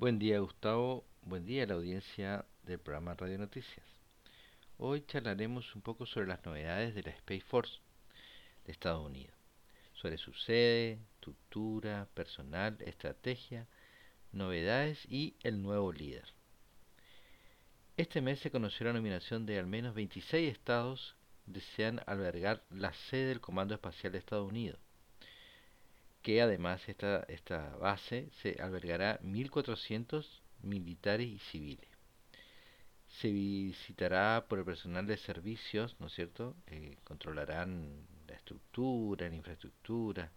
Buen día Gustavo, buen día a la audiencia del programa Radio Noticias. Hoy charlaremos un poco sobre las novedades de la Space Force de Estados Unidos, sobre su sede, estructura, personal, estrategia, novedades y el nuevo líder. Este mes se conoció la nominación de al menos 26 estados que desean albergar la sede del Comando Espacial de Estados Unidos que además esta, esta base se albergará 1.400 militares y civiles. Se visitará por el personal de servicios, ¿no es cierto? Eh, controlarán la estructura, la infraestructura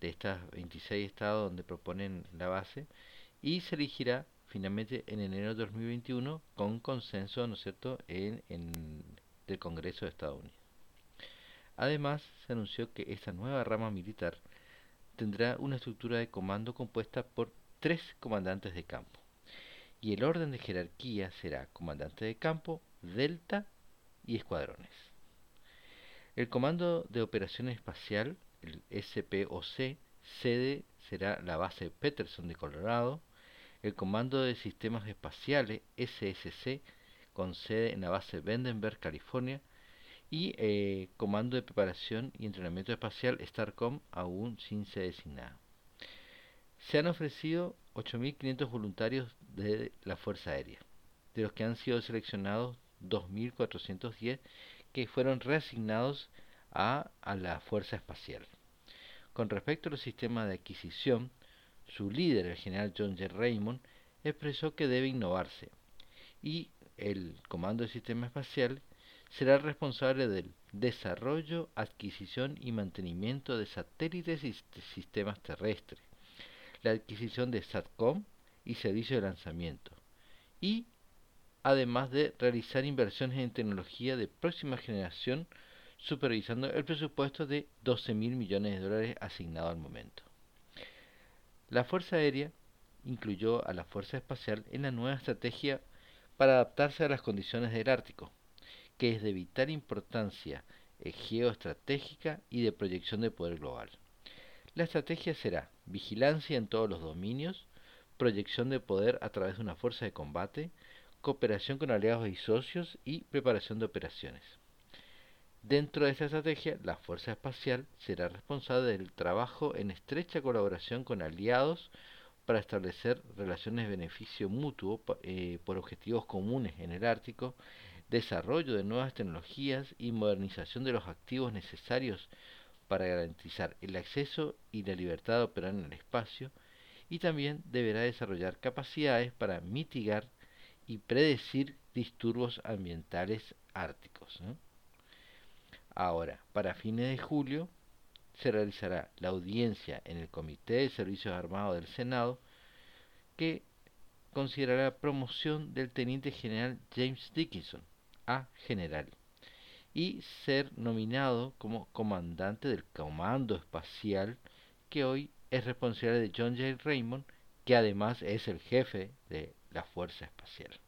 de estos 26 estados donde proponen la base y se elegirá finalmente en enero de 2021 con consenso, ¿no es cierto?, en, en, del Congreso de Estados Unidos. Además, se anunció que esta nueva rama militar tendrá una estructura de comando compuesta por tres comandantes de campo. Y el orden de jerarquía será comandante de campo, delta y escuadrones. El Comando de Operaciones Espacial, el SPOC, sede será la base Peterson de Colorado. El Comando de Sistemas Espaciales, SSC, con sede en la base Vandenberg, California, y eh, Comando de Preparación y Entrenamiento Espacial STARCOM aún sin ser designado. Se han ofrecido 8.500 voluntarios de la Fuerza Aérea, de los que han sido seleccionados 2.410 que fueron reasignados a, a la Fuerza Espacial. Con respecto a los sistemas de adquisición, su líder, el general John J. Raymond, expresó que debe innovarse y el Comando de Sistema Espacial será responsable del desarrollo, adquisición y mantenimiento de satélites y sistemas terrestres, la adquisición de SATCOM y servicios de lanzamiento, y además de realizar inversiones en tecnología de próxima generación, supervisando el presupuesto de 12 mil millones de dólares asignado al momento. La Fuerza Aérea incluyó a la Fuerza Espacial en la nueva estrategia para adaptarse a las condiciones del Ártico, que es de vital importancia eh, geoestratégica y de proyección de poder global. La estrategia será vigilancia en todos los dominios, proyección de poder a través de una fuerza de combate, cooperación con aliados y socios y preparación de operaciones. Dentro de esta estrategia, la Fuerza Espacial será responsable del trabajo en estrecha colaboración con aliados para establecer relaciones de beneficio mutuo eh, por objetivos comunes en el Ártico desarrollo de nuevas tecnologías y modernización de los activos necesarios para garantizar el acceso y la libertad de operar en el espacio, y también deberá desarrollar capacidades para mitigar y predecir disturbios ambientales árticos. Ahora, para fines de julio, se realizará la audiencia en el Comité de Servicios Armados del Senado, que considerará promoción del Teniente General James Dickinson, a general y ser nominado como comandante del Comando Espacial que hoy es responsable de John J. Raymond, que además es el jefe de la Fuerza Espacial.